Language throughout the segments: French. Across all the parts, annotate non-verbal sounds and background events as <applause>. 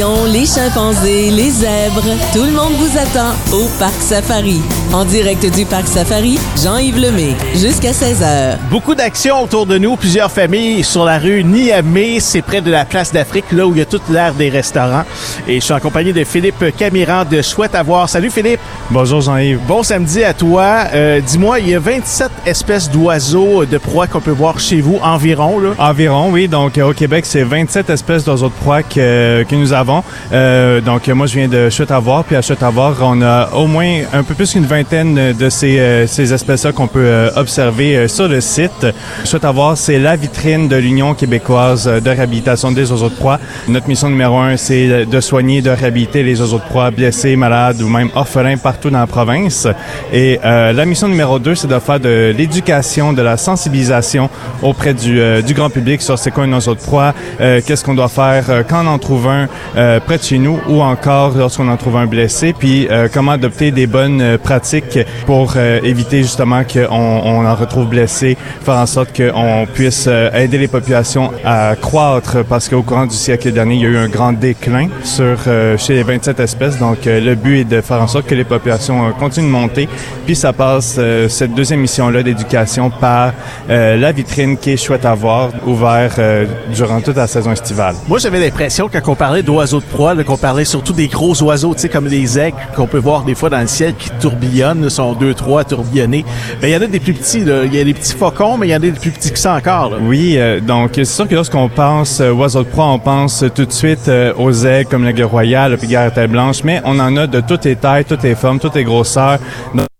lions, les chimpanzés, les zèbres, tout le monde vous attend au Parc Safari. En direct du Parc Safari, Jean-Yves Lemay, jusqu'à 16h. Beaucoup d'actions autour de nous, plusieurs familles sur la rue Niamey, c'est près de la place d'Afrique, là où il y a toute l'air des restaurants. Et je suis en compagnie de Philippe Camiran de Chouette à voir. Salut Philippe. Bonjour Jean-Yves. Bon samedi à toi. Euh, Dis-moi, il y a 27 espèces d'oiseaux de proie qu'on peut voir chez vous environ. Là? Environ, oui. Donc euh, au Québec, c'est 27 espèces d'oiseaux de proie que, que nous avons. Euh, donc moi, je viens de Chouette à voir, puis à Chouette à voir, on a au moins un peu plus qu'une vingtaine de ces, euh, ces espèces-là qu'on peut euh, observer euh, sur le site. Chouette à voir, c'est la vitrine de l'Union québécoise de réhabilitation des oiseaux de proie. Notre mission numéro un, c'est de soigner, de réhabiliter les oiseaux de proie blessés, malades ou même orphelins partout dans la province. Et euh, la mission numéro deux, c'est de faire de l'éducation, de la sensibilisation auprès du, euh, du grand public sur c'est quoi un oiseau de proie, euh, qu'est-ce qu'on doit faire quand on en trouve un euh, près de chez nous ou encore lorsqu'on en trouve un blessé, puis euh, comment adopter des bonnes euh, pratiques pour euh, éviter justement qu'on on en retrouve blessé, faire en sorte qu'on puisse euh, aider les populations à croître? Parce qu'au courant du siècle dernier, il y a eu un grand déclin sur chez les 27 espèces. Donc le but est de faire en sorte que les populations continuent de monter. Puis ça passe cette deuxième mission-là d'éducation par la vitrine qui est chouette à voir, ouvert euh, durant toute la saison estivale. Moi, j'avais l'impression quand on parlait d'oiseaux de proie, qu'on parlait surtout des gros oiseaux, tu sais, comme les aigles qu'on peut voir des fois dans le ciel qui tourbillonnent, sont deux, trois tourbillonnés. Ben, il y en a des plus petits. Il y a des petits faucons, mais il y en a des plus petits que ça encore. Oui, euh, donc c'est sûr que lorsqu'on pense euh, oiseaux de proie, on pense tout de suite euh, aux aigles comme l'aigle royal, à tête blanche, mais on en a de toutes les tailles, toutes les formes, toutes les grosseurs.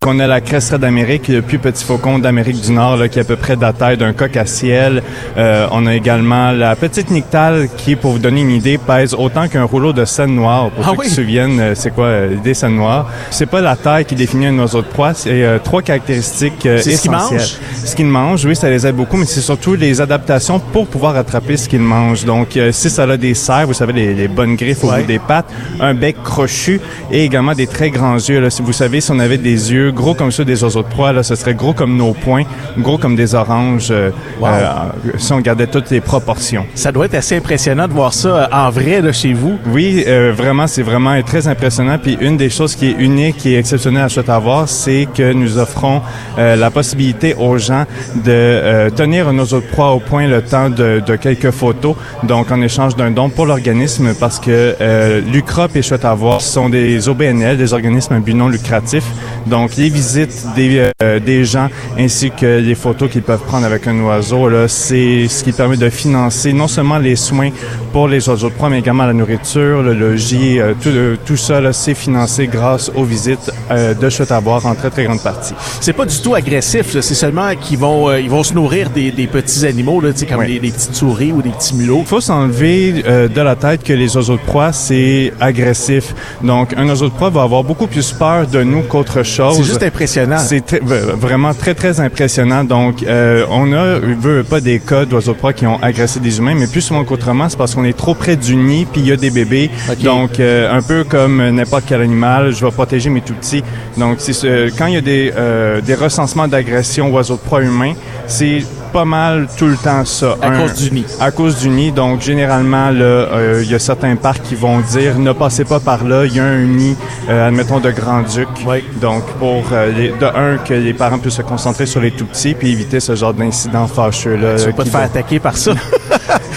On a la cresserelle d'Amérique, le plus petit faucon d'Amérique du Nord, là, qui est à peu près de la taille d'un coq à ciel. Euh, on a également la petite nictale qui, pour vous donner une idée, pèse autant qu'un rouleau de scène noire. Pour Ah ceux oui? qui se souviennent, euh, c'est quoi euh, l'idée scène noire. C'est pas la taille qui définit un oiseau de proie, c'est euh, trois caractéristiques euh, C'est ce qu'il essentielles. mange? Ce qu'il mange, oui, ça les aide beaucoup, mais c'est surtout les adaptations pour pouvoir attraper ce qu'il mange. Donc, euh, si ça a des serres, vous savez, les, les bonnes griffes au Ouais. bout des pattes, un bec crochu et également des très grands yeux. Là. Si vous savez, si on avait des yeux gros comme ceux des oiseaux de proie, là, ce serait gros comme nos poings, gros comme des oranges, euh, Wow. euh, si on gardait toutes les proportions. Ça doit être assez impressionnant de voir ça euh, en vrai, là, chez vous. Oui, euh, vraiment, c'est vraiment très impressionnant. Puis une des choses qui est unique et exceptionnelle à voir, c'est que nous offrons euh, la possibilité aux gens de euh, tenir un oiseau de proie au point le temps de, de quelques photos, donc en échange d'un don pour l'organisme, parce que euh, l'UCROP et voir sont des OBNL, des organismes à but non lucratif. Donc les visites des, euh, des gens ainsi que les photos qu'ils peuvent prendre avec un oiseau, là, c'est ce qui permet de financer non seulement les soins pour les oiseaux de proie, mais également la nourriture, le logis, euh, tout, euh, tout ça, là, c'est financé grâce aux visites euh, de chutes à boire en très, très grande partie. C'est pas du tout agressif, c'est seulement qu'ils vont, euh, ils vont se nourrir des, des petits animaux, là, comme Oui. des petites souris ou des petits mulots. Il faut s'enlever euh, de la tête que les oiseaux de proie, c'est agressif. Donc, un oiseau de proie va avoir beaucoup plus peur de nous qu'autre chose. C'est juste impressionnant. C'est vraiment très, très impressionnant. Donc, euh, on a, veut pas des cas d'oiseaux de proie qui ont agressé des humains, mais plus souvent qu'autrement, c'est parce qu'on est trop près du nid, puis il y a des bébés. Ok. Donc, euh, un peu comme n'importe quel animal, je vais protéger mes tout-petits. Donc, c'est ce- quand il y a des, euh, des recensements d'agression oiseaux de proie humains, c'est pas mal tout le temps ça. À Un- cause du nid. à cause du nid. Donc, généralement, là, euh, il y a certains parcs qui vont dire ne passez pas par là. Il y a un nid, euh, admettons, de Grand-Duc. Oui. Donc, pour, euh, les- de un, que les parents puissent se concentrer sur les tout-petits puis éviter ce genre d'incidents fâcheux. Là, Tu veux pas te faire attaquer par ça? <laughs>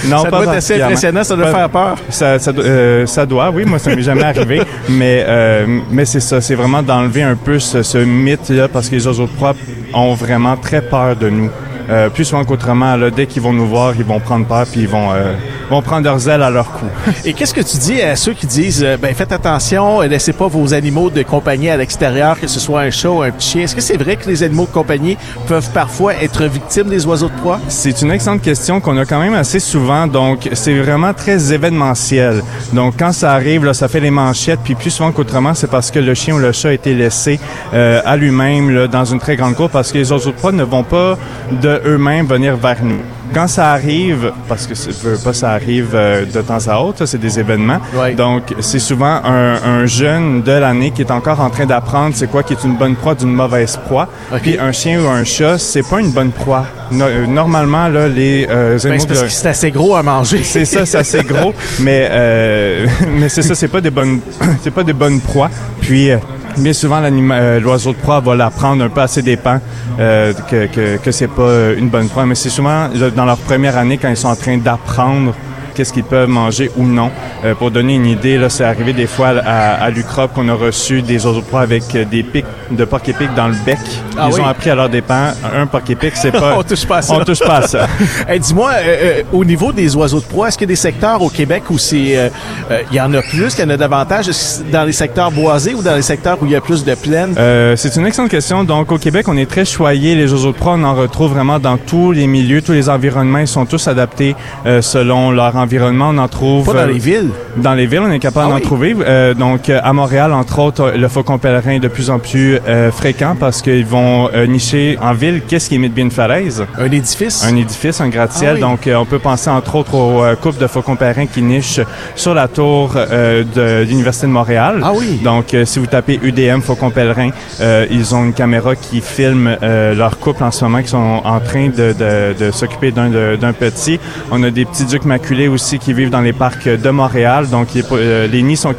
Non, ça pas doit être assez impressionnant, ça doit Pas- faire peur. Ça, ça, doit- euh, ça doit, oui, moi ça m'est jamais arrivé, <laughs> mais euh, mais c'est ça, c'est vraiment d'enlever un peu ce, ce mythe-là parce que les oiseaux de proie ont vraiment très peur de nous. Euh, plus souvent qu'autrement, là, dès qu'ils vont nous voir, ils vont prendre peur puis ils vont euh, vont prendre leurs ailes à leur cou. Et qu'est-ce que tu dis à ceux qui disent, euh, ben faites attention, euh, laissez pas vos animaux de compagnie à l'extérieur, que ce soit un chat ou un petit chien? Est-ce que c'est vrai que les animaux de compagnie peuvent parfois être victimes des oiseaux de proie? C'est une excellente question qu'on a quand même assez souvent. Donc, c'est vraiment très événementiel. Donc, quand ça arrive, là, ça fait les manchettes. Puis plus souvent qu'autrement, c'est parce que le chien ou le chat a été laissé euh, à lui-même là, dans une très grande cour parce que les oiseaux de proie ne vont pas de eux-mêmes venir vers nous. Quand ça arrive, parce que pas ça arrive euh, de temps à autre, c'est des événements. Ouais. Donc c'est souvent un, un jeune de l'année qui est encore en train d'apprendre c'est quoi qui est une bonne proie d'une mauvaise proie. Puis un chien ou un chat, c'est pas une bonne proie. No- euh, normalement là, les euh, Ben, c'est parce de- que c'est assez gros à manger. c'est ça, c'est assez gros, <laughs> mais euh, <laughs> mais c'est ça, c'est pas des bonnes, <laughs> c'est pas des bonnes proies. Puis euh, bien souvent, euh, l'oiseau de proie va la prendre un peu à ses dépens euh, que que, que c'est pas euh, une bonne proie. Mais c'est souvent dans leur première année quand ils sont en train d'apprendre qu'est-ce qu'ils peuvent manger ou non. Euh, pour donner une idée, là, c'est arrivé des fois à, à l'Ucrop qu'on a reçu des oiseaux de proie avec euh, des pics de porc-épic dans le bec. Ah Ils oui? ont appris à leur dépens, un porc-épic, c'est <laughs> pas... On touche pas à ça. On touche pas à ça. <laughs> Hey, Dis-moi, euh, euh, au niveau des oiseaux de proie, est-ce qu'il y a des secteurs au Québec où c'est, euh, euh, il y en a plus, qu'il y en a davantage, Est-ce que c'est dans les secteurs boisés ou dans les secteurs où il y a plus de plaines? Euh, c'est une excellente question. Donc, au Québec, on est très choyé. Les oiseaux de proie, on en retrouve vraiment dans tous les milieux, tous les environnements. Ils sont tous adaptés euh, selon leur environnement. On en trouve... Pas dans euh, les villes. Dans les villes, on est capable Ah d'en oui? trouver. Euh, donc, euh, à Montréal, entre autres, le faucon pèlerin est de plus en plus euh, fréquent parce qu'ils vont euh, nicher en ville. Qu'est-ce qui imite bien une falaise? Un édifice? Un édifice, un gratte-ciel. Ah oui. Donc, euh, on peut penser entre autres aux euh, couples de faucons pèlerins qui nichent sur la tour euh, de l'Université de Montréal. Ah oui. Donc, euh, si vous tapez UDM faucon pèlerin, euh, ils ont une caméra qui filme euh, leur couple en ce moment qui sont en train de, de, de s'occuper d'un petit. On a des petits ducs maculés aussi qui vivent dans les parcs de Montréal. Donc, euh, les nids sont,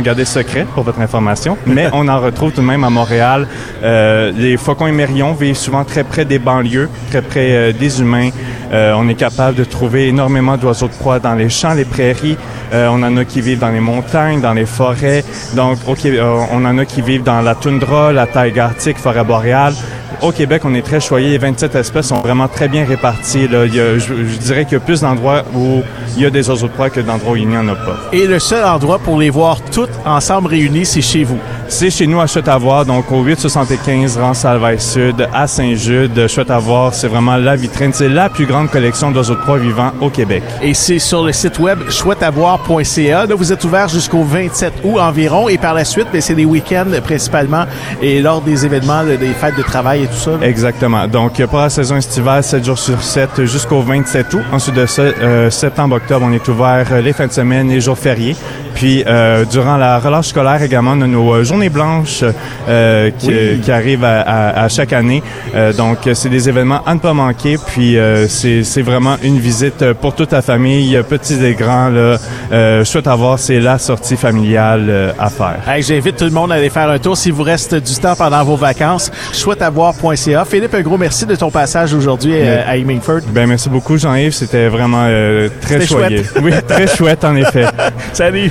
gardés secrets pour votre information, mais on en retrouve tout de même à Montréal. Euh, les faucons émerions vivent souvent très près des banlieues, très près euh, des humains. On est capable de trouver énormément d'oiseaux de proie dans les champs, les prairies. On en a qui vivent dans les montagnes, dans les forêts. Donc, on en a qui vivent dans la toundra, la taille arctique, forêt boréale. Au Québec, on est très choyé. Les 27 espèces sont vraiment très bien réparties. Là. Je, je dirais qu'il y a plus d'endroits où il y a des oiseaux de proie que d'endroits où il n'y en a pas. Et le seul endroit pour les voir toutes ensemble réunies, c'est chez vous. C'est chez nous à Chute-à-Voir, donc au 875 rang Salvaille Sud à Saint-Jude. Chute-à-Voir, c'est vraiment la vitrine. C'est la plus grande collection d'oiseaux de proie vivants au Québec. Et c'est sur le site web chouetteavoir.ca. Là, vous êtes ouvert jusqu'au 27 août environ. Et par la suite, ben, c'est des week-ends principalement et lors des événements, là, des fêtes de travail et tout ça. là. Exactement. Donc, pour la saison estivale, 7 jours sur 7 jusqu'au 27 août. Ensuite de ça, euh, septembre-octobre, on est ouvert euh, les fins de semaine, les jours fériés. Puis, euh, durant la relâche scolaire également, on a nos euh, journées blanches euh, qui, Oui. qui arrivent à, à- à chaque année. Euh, donc, c'est des événements à ne pas manquer. Puis, euh, c'est vraiment une visite pour toute la famille, petits et grands. Là. Euh, chouette à voir, c'est la sortie familiale à faire. Hey, J'invite tout le monde à aller faire un tour s'il vous reste du temps pendant vos vacances. Chouetteavoir.ca. Philippe, un gros merci de ton passage aujourd'hui euh, à Hemingford. Ben merci beaucoup Jean-Yves, c'était vraiment euh, très choyé. chouette. Oui, très chouette en effet. <laughs> Salut!